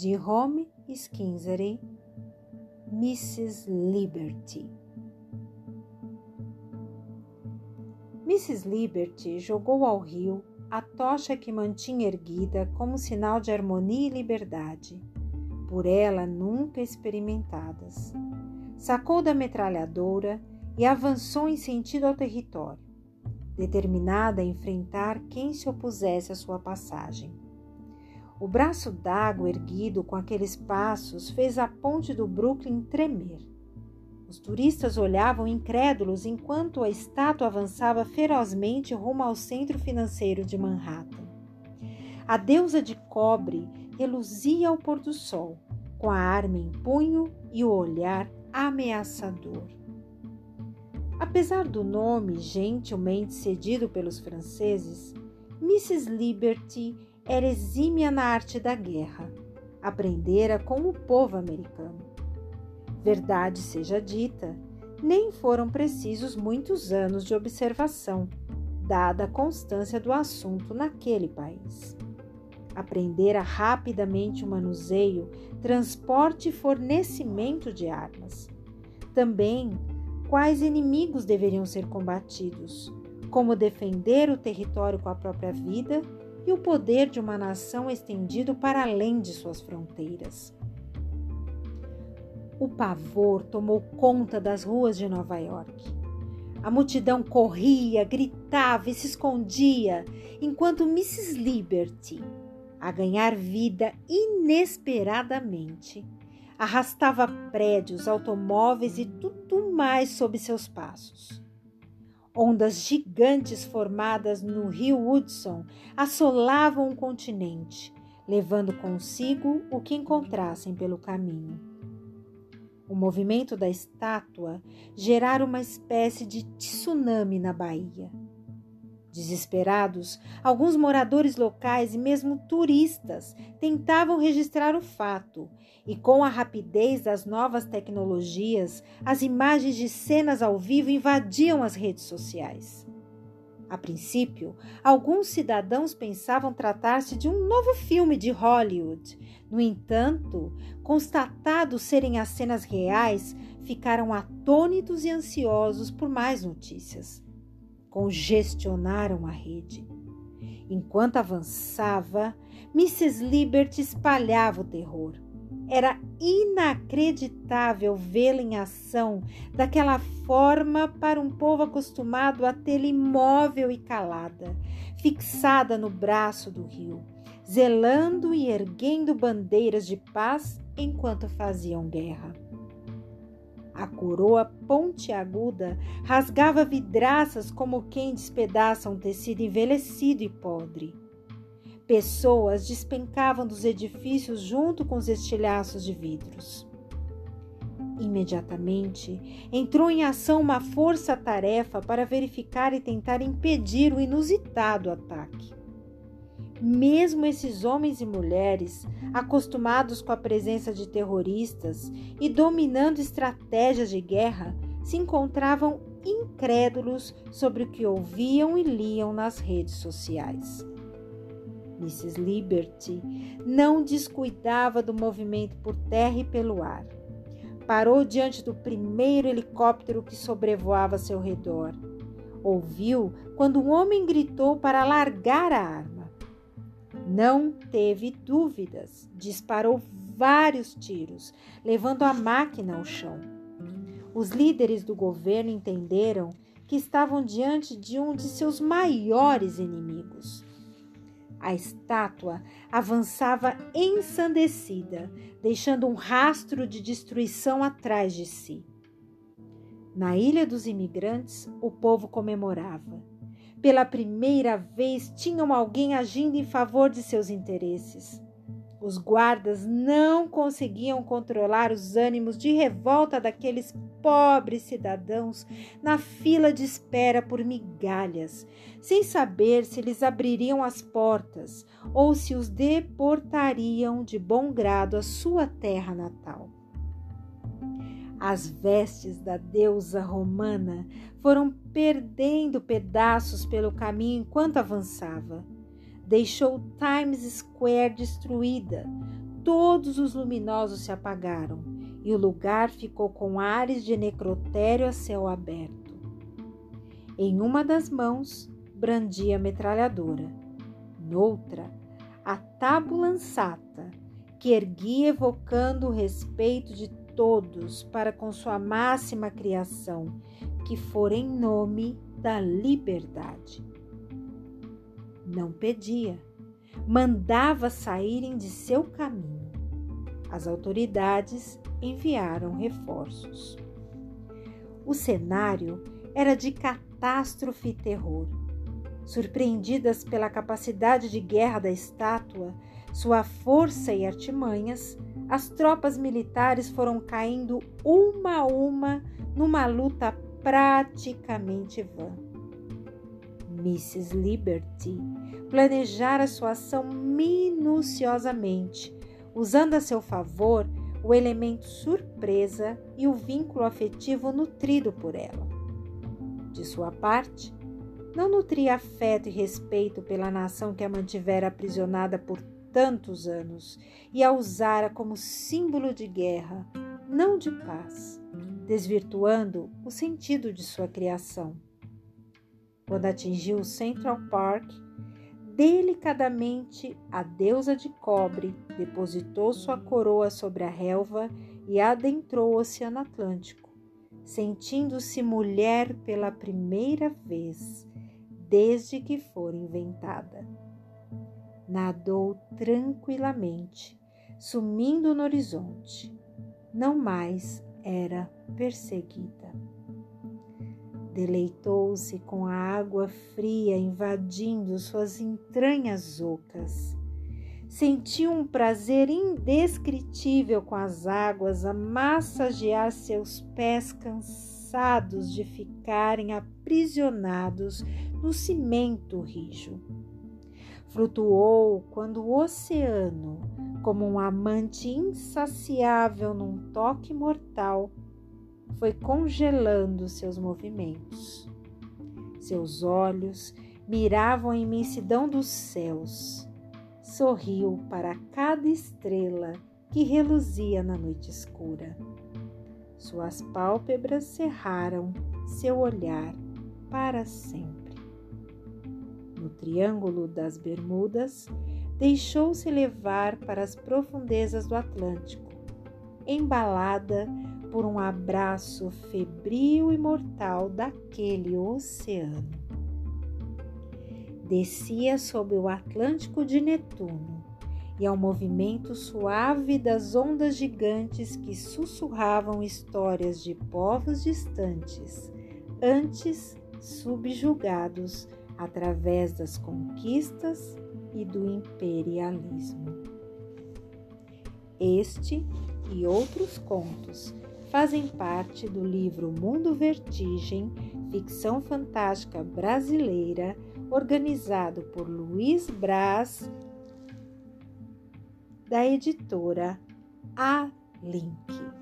de Home Skinsery, Mrs. Liberty. Mrs. Liberty jogou ao rio a tocha que mantinha erguida como sinal de harmonia e liberdade, por ela nunca experimentadas. Sacou da metralhadora e avançou em sentido ao território, determinada a enfrentar quem se opusesse à sua passagem. O braço d'água erguido com aqueles passos fez a ponte do Brooklyn tremer. Os turistas olhavam incrédulos enquanto a estátua avançava ferozmente rumo ao centro financeiro de Manhattan. A deusa de cobre reluzia ao pôr do sol, com a arma em punho e o olhar ameaçador. Apesar do nome gentilmente cedido pelos franceses, Mrs. Liberty era exímia na arte da guerra. Aprendera com o povo americano. Verdade seja dita, nem foram precisos muitos anos de observação, dada a constância do assunto naquele país. Aprendera rapidamente o manuseio, transporte e fornecimento de armas. Também quais inimigos deveriam ser combatidos, como defender o território com a própria vida e o poder de uma nação estendido para além de suas fronteiras. O pavor tomou conta das ruas de Nova York. A multidão corria, gritava e se escondia, enquanto Mrs. Liberty, a ganhar vida inesperadamente, arrastava prédios, automóveis e tudo mais sob seus passos. Ondas gigantes formadas no rio Hudson assolavam o continente, levando consigo o que encontrassem pelo caminho. O movimento da estátua gerara uma espécie de tsunami na Bahia. Desesperados, alguns moradores locais e mesmo turistas tentavam registrar o fato, e com a rapidez das novas tecnologias, as imagens de cenas ao vivo invadiam as redes sociais. A princípio, alguns cidadãos pensavam tratar-se de um novo filme de Hollywood. No entanto, constatados serem as cenas reais, ficaram atônitos e ansiosos por mais notícias congestionaram a rede. Enquanto avançava, Mrs. Liberty espalhava o terror. Era inacreditável vê-la em ação daquela forma para um povo acostumado a tê-la imóvel e calada, fixada no braço do rio, zelando e erguendo bandeiras de paz enquanto faziam guerra. A coroa pontiaguda rasgava vidraças como quem despedaça um tecido envelhecido e podre. Pessoas despencavam dos edifícios junto com os estilhaços de vidros. Imediatamente entrou em ação uma força-tarefa para verificar e tentar impedir o inusitado ataque. Mesmo esses homens e mulheres, acostumados com a presença de terroristas e dominando estratégias de guerra, se encontravam incrédulos sobre o que ouviam e liam nas redes sociais. Mrs. Liberty não descuidava do movimento por terra e pelo ar. Parou diante do primeiro helicóptero que sobrevoava seu redor. Ouviu quando um homem gritou para largar a arma. Não teve dúvidas, disparou vários tiros, levando a máquina ao chão. Os líderes do governo entenderam que estavam diante de um de seus maiores inimigos. A estátua avançava ensandecida, deixando um rastro de destruição atrás de si. Na Ilha dos Imigrantes, o povo comemorava. Pela primeira vez, tinham alguém agindo em favor de seus interesses. Os guardas não conseguiam controlar os ânimos de revolta daqueles pobres cidadãos na fila de espera por migalhas, sem saber se lhes abririam as portas ou se os deportariam de bom grado à sua terra natal. As vestes da deusa romana foram perdendo pedaços pelo caminho enquanto avançava. Deixou Times Square destruída, todos os luminosos se apagaram e o lugar ficou com ares de necrotério a céu aberto. Em uma das mãos brandia a metralhadora, noutra, a tábua lançata, que erguia evocando o respeito de todos para com sua máxima criação, que for em nome da liberdade. Não pedia, mandava saírem de seu caminho. As autoridades enviaram reforços. O cenário era de catástrofe e terror. Surpreendidas pela capacidade de guerra da estátua, sua força e artimanhas, as tropas militares foram caindo uma a uma numa luta praticamente vã. Mrs. Liberty planejara sua ação minuciosamente, usando a seu favor o elemento surpresa e o vínculo afetivo nutrido por ela. De sua parte, não nutria afeto e respeito pela nação que a mantivera aprisionada por tantos anos e a usara como símbolo de guerra, não de paz, desvirtuando o sentido de sua criação. Quando atingiu Central Park, delicadamente a deusa de cobre depositou sua coroa sobre a relva e adentrou o Oceano Atlântico, sentindo-se mulher pela primeira vez desde que for inventada nadou tranquilamente, sumindo no horizonte. Não mais era perseguida. Deleitou-se com a água fria invadindo suas entranhas ocas. Sentiu um prazer indescritível com as águas a massagear seus pés cansados de ficarem aprisionados no cimento rijo Flutuou quando o oceano, como um amante insaciável num toque mortal, foi congelando seus movimentos. Seus olhos miravam a imensidão dos céus. Sorriu para cada estrela que reluzia na noite escura. Suas pálpebras cerraram seu olhar para sempre no Triângulo das Bermudas, deixou-se levar para as profundezas do Atlântico, embalada por um abraço febril e mortal daquele oceano. Descia sob o Atlântico de Netuno e ao movimento suave das ondas gigantes que sussurravam histórias de povos distantes, antes subjugados através das conquistas e do imperialismo. Este e outros contos fazem parte do livro Mundo Vertigem, ficção fantástica brasileira, organizado por Luiz Braz, da editora A Link.